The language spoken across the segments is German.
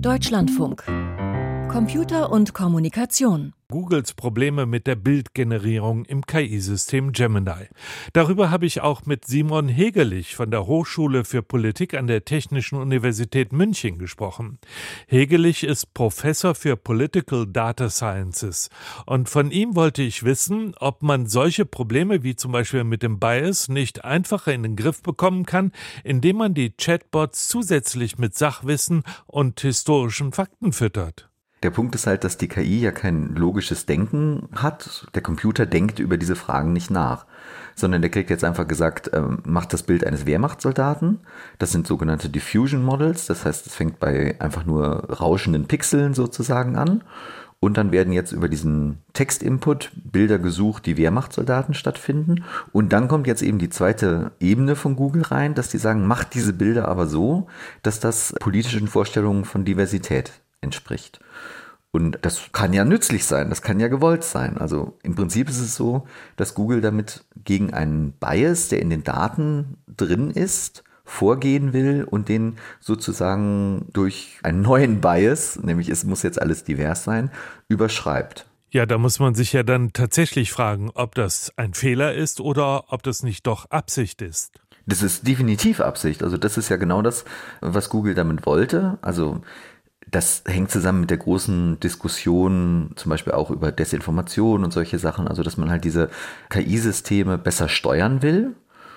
Deutschlandfunk. Computer und Kommunikation. Googles Probleme mit der Bildgenerierung im KI-System Gemini. Darüber habe ich auch mit Simon Hegelich von der Hochschule für Politik an der Technischen Universität München gesprochen. Hegelich ist Professor für Political Data Sciences und von ihm wollte ich wissen, ob man solche Probleme wie zum Beispiel mit dem Bias nicht einfacher in den Griff bekommen kann, indem man die Chatbots zusätzlich mit Sachwissen und historischen Fakten füttert. Der Punkt ist halt, dass die KI ja kein logisches Denken hat. Der Computer denkt über diese Fragen nicht nach, sondern der kriegt jetzt einfach gesagt, ähm, macht das Bild eines Wehrmachtssoldaten. Das sind sogenannte Diffusion Models. Das heißt, es fängt bei einfach nur rauschenden Pixeln sozusagen an. Und dann werden jetzt über diesen Textinput Bilder gesucht, die Wehrmachtssoldaten stattfinden. Und dann kommt jetzt eben die zweite Ebene von Google rein, dass die sagen, macht diese Bilder aber so, dass das politischen Vorstellungen von Diversität entspricht. Und das kann ja nützlich sein, das kann ja gewollt sein. Also im Prinzip ist es so, dass Google damit gegen einen Bias, der in den Daten drin ist, vorgehen will und den sozusagen durch einen neuen Bias, nämlich es muss jetzt alles divers sein, überschreibt. Ja, da muss man sich ja dann tatsächlich fragen, ob das ein Fehler ist oder ob das nicht doch Absicht ist. Das ist definitiv Absicht. Also das ist ja genau das, was Google damit wollte. Also das hängt zusammen mit der großen Diskussion, zum Beispiel auch über Desinformation und solche Sachen, also dass man halt diese KI-Systeme besser steuern will.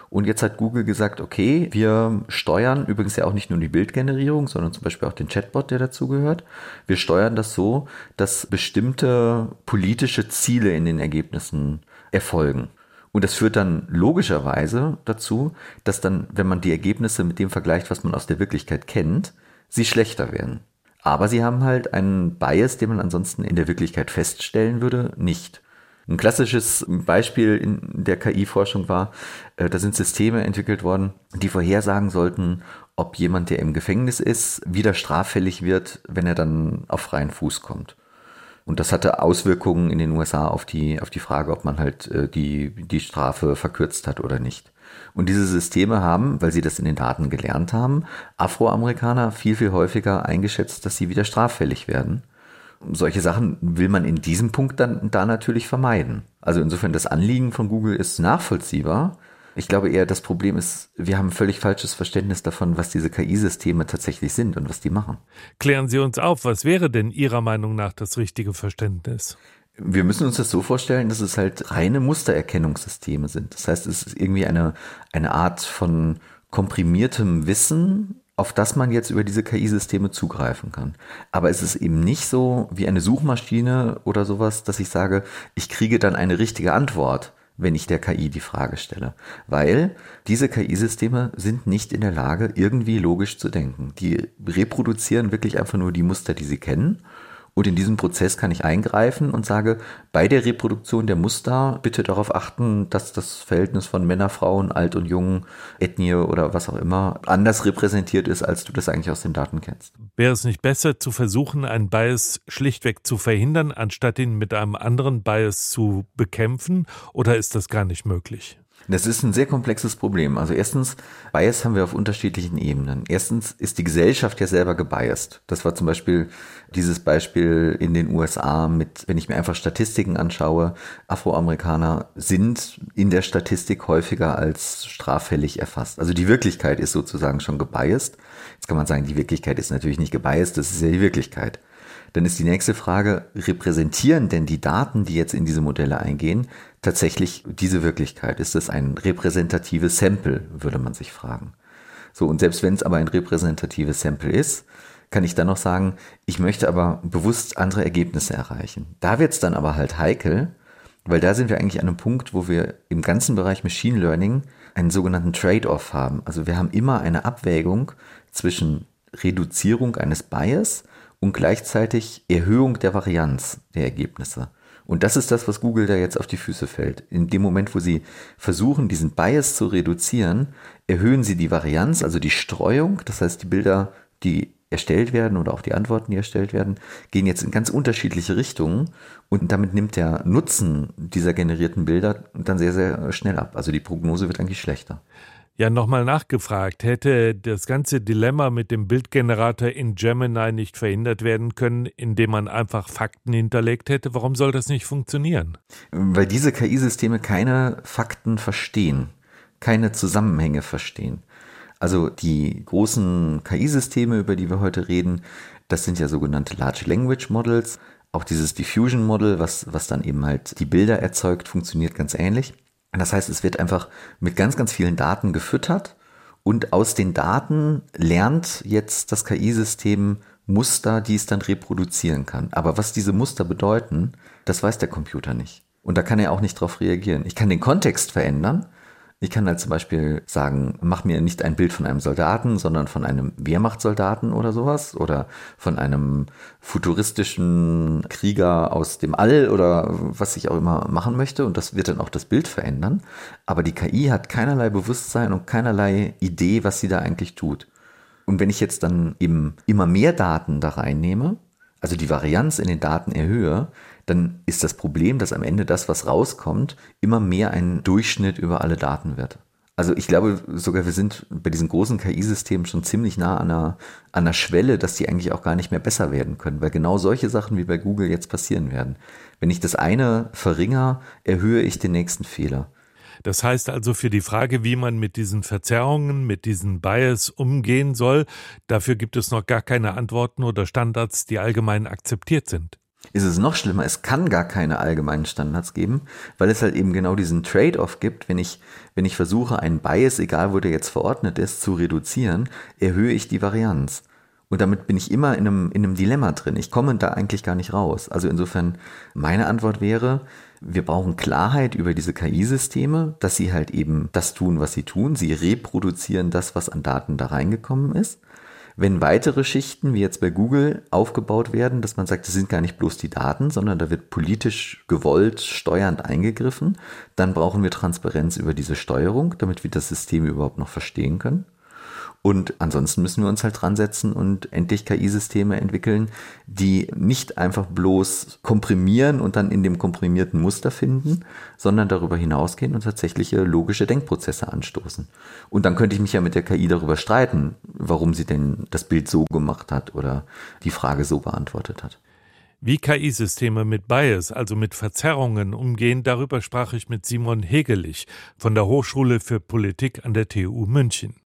Und jetzt hat Google gesagt, okay, wir steuern übrigens ja auch nicht nur die Bildgenerierung, sondern zum Beispiel auch den Chatbot, der dazugehört. Wir steuern das so, dass bestimmte politische Ziele in den Ergebnissen erfolgen. Und das führt dann logischerweise dazu, dass dann, wenn man die Ergebnisse mit dem vergleicht, was man aus der Wirklichkeit kennt, sie schlechter werden. Aber sie haben halt einen Bias, den man ansonsten in der Wirklichkeit feststellen würde, nicht. Ein klassisches Beispiel in der KI-Forschung war, äh, da sind Systeme entwickelt worden, die vorhersagen sollten, ob jemand, der im Gefängnis ist, wieder straffällig wird, wenn er dann auf freien Fuß kommt. Und das hatte Auswirkungen in den USA auf die, auf die Frage, ob man halt äh, die, die Strafe verkürzt hat oder nicht. Und diese Systeme haben, weil sie das in den Daten gelernt haben, Afroamerikaner viel, viel häufiger eingeschätzt, dass sie wieder straffällig werden. Solche Sachen will man in diesem Punkt dann da natürlich vermeiden. Also insofern das Anliegen von Google ist nachvollziehbar. Ich glaube eher, das Problem ist, wir haben ein völlig falsches Verständnis davon, was diese KI-Systeme tatsächlich sind und was die machen. Klären Sie uns auf, was wäre denn Ihrer Meinung nach das richtige Verständnis? Wir müssen uns das so vorstellen, dass es halt reine Mustererkennungssysteme sind. Das heißt, es ist irgendwie eine, eine Art von komprimiertem Wissen, auf das man jetzt über diese KI-Systeme zugreifen kann. Aber es ist eben nicht so wie eine Suchmaschine oder sowas, dass ich sage, ich kriege dann eine richtige Antwort, wenn ich der KI die Frage stelle. Weil diese KI-Systeme sind nicht in der Lage, irgendwie logisch zu denken. Die reproduzieren wirklich einfach nur die Muster, die sie kennen und in diesem Prozess kann ich eingreifen und sage, bei der Reproduktion der Muster bitte darauf achten, dass das Verhältnis von Männer, Frauen, Alt und Jung, Ethnie oder was auch immer anders repräsentiert ist, als du das eigentlich aus den Daten kennst. Wäre es nicht besser zu versuchen, einen Bias schlichtweg zu verhindern, anstatt ihn mit einem anderen Bias zu bekämpfen? Oder ist das gar nicht möglich? Das ist ein sehr komplexes Problem. Also erstens, Bias haben wir auf unterschiedlichen Ebenen. Erstens ist die Gesellschaft ja selber gebiased. Das war zum Beispiel dieses Beispiel in den USA mit, wenn ich mir einfach Statistiken anschaue, Afroamerikaner sind in der Statistik häufiger als straffällig erfasst. Also die Wirklichkeit ist sozusagen schon gebiased. Jetzt kann man sagen, die Wirklichkeit ist natürlich nicht gebiased, das ist ja die Wirklichkeit. Dann ist die nächste Frage, repräsentieren denn die Daten, die jetzt in diese Modelle eingehen, tatsächlich diese Wirklichkeit? Ist das ein repräsentatives Sample, würde man sich fragen. So, und selbst wenn es aber ein repräsentatives Sample ist, kann ich dann noch sagen, ich möchte aber bewusst andere Ergebnisse erreichen. Da wird es dann aber halt heikel, weil da sind wir eigentlich an einem Punkt, wo wir im ganzen Bereich Machine Learning einen sogenannten Trade-off haben. Also wir haben immer eine Abwägung zwischen Reduzierung eines Bias und gleichzeitig Erhöhung der Varianz der Ergebnisse. Und das ist das, was Google da jetzt auf die Füße fällt. In dem Moment, wo sie versuchen, diesen Bias zu reduzieren, erhöhen sie die Varianz, also die Streuung. Das heißt, die Bilder, die erstellt werden oder auch die Antworten, die erstellt werden, gehen jetzt in ganz unterschiedliche Richtungen und damit nimmt der Nutzen dieser generierten Bilder dann sehr, sehr schnell ab. Also die Prognose wird eigentlich schlechter. Ja, nochmal nachgefragt, hätte das ganze Dilemma mit dem Bildgenerator in Gemini nicht verhindert werden können, indem man einfach Fakten hinterlegt hätte? Warum soll das nicht funktionieren? Weil diese KI-Systeme keine Fakten verstehen, keine Zusammenhänge verstehen. Also die großen KI-Systeme, über die wir heute reden, das sind ja sogenannte Large Language Models. Auch dieses Diffusion Model, was, was dann eben halt die Bilder erzeugt, funktioniert ganz ähnlich. Das heißt, es wird einfach mit ganz, ganz vielen Daten gefüttert und aus den Daten lernt jetzt das KI-System Muster, die es dann reproduzieren kann. Aber was diese Muster bedeuten, das weiß der Computer nicht. Und da kann er auch nicht darauf reagieren. Ich kann den Kontext verändern, ich kann halt zum Beispiel sagen, mach mir nicht ein Bild von einem Soldaten, sondern von einem Wehrmachtssoldaten oder sowas oder von einem futuristischen Krieger aus dem All oder was ich auch immer machen möchte und das wird dann auch das Bild verändern. Aber die KI hat keinerlei Bewusstsein und keinerlei Idee, was sie da eigentlich tut. Und wenn ich jetzt dann eben immer mehr Daten da reinnehme, also die Varianz in den Daten erhöhe, dann ist das Problem, dass am Ende das, was rauskommt, immer mehr ein Durchschnitt über alle Daten wird. Also ich glaube sogar, wir sind bei diesen großen KI-Systemen schon ziemlich nah an einer, an einer Schwelle, dass die eigentlich auch gar nicht mehr besser werden können, weil genau solche Sachen wie bei Google jetzt passieren werden. Wenn ich das eine verringere, erhöhe ich den nächsten Fehler. Das heißt also für die Frage, wie man mit diesen Verzerrungen, mit diesen Bias umgehen soll, dafür gibt es noch gar keine Antworten oder Standards, die allgemein akzeptiert sind ist es noch schlimmer. Es kann gar keine allgemeinen Standards geben, weil es halt eben genau diesen Trade-off gibt. Wenn ich, wenn ich versuche, einen Bias, egal wo der jetzt verordnet ist, zu reduzieren, erhöhe ich die Varianz. Und damit bin ich immer in einem, in einem Dilemma drin. Ich komme da eigentlich gar nicht raus. Also insofern, meine Antwort wäre, wir brauchen Klarheit über diese KI-Systeme, dass sie halt eben das tun, was sie tun. Sie reproduzieren das, was an Daten da reingekommen ist. Wenn weitere Schichten, wie jetzt bei Google, aufgebaut werden, dass man sagt, das sind gar nicht bloß die Daten, sondern da wird politisch gewollt, steuernd eingegriffen, dann brauchen wir Transparenz über diese Steuerung, damit wir das System überhaupt noch verstehen können. Und ansonsten müssen wir uns halt dran setzen und endlich KI-Systeme entwickeln, die nicht einfach bloß komprimieren und dann in dem komprimierten Muster finden, sondern darüber hinausgehen und tatsächliche logische Denkprozesse anstoßen. Und dann könnte ich mich ja mit der KI darüber streiten, warum sie denn das Bild so gemacht hat oder die Frage so beantwortet hat. Wie KI-Systeme mit Bias, also mit Verzerrungen umgehen, darüber sprach ich mit Simon Hegelich von der Hochschule für Politik an der TU München.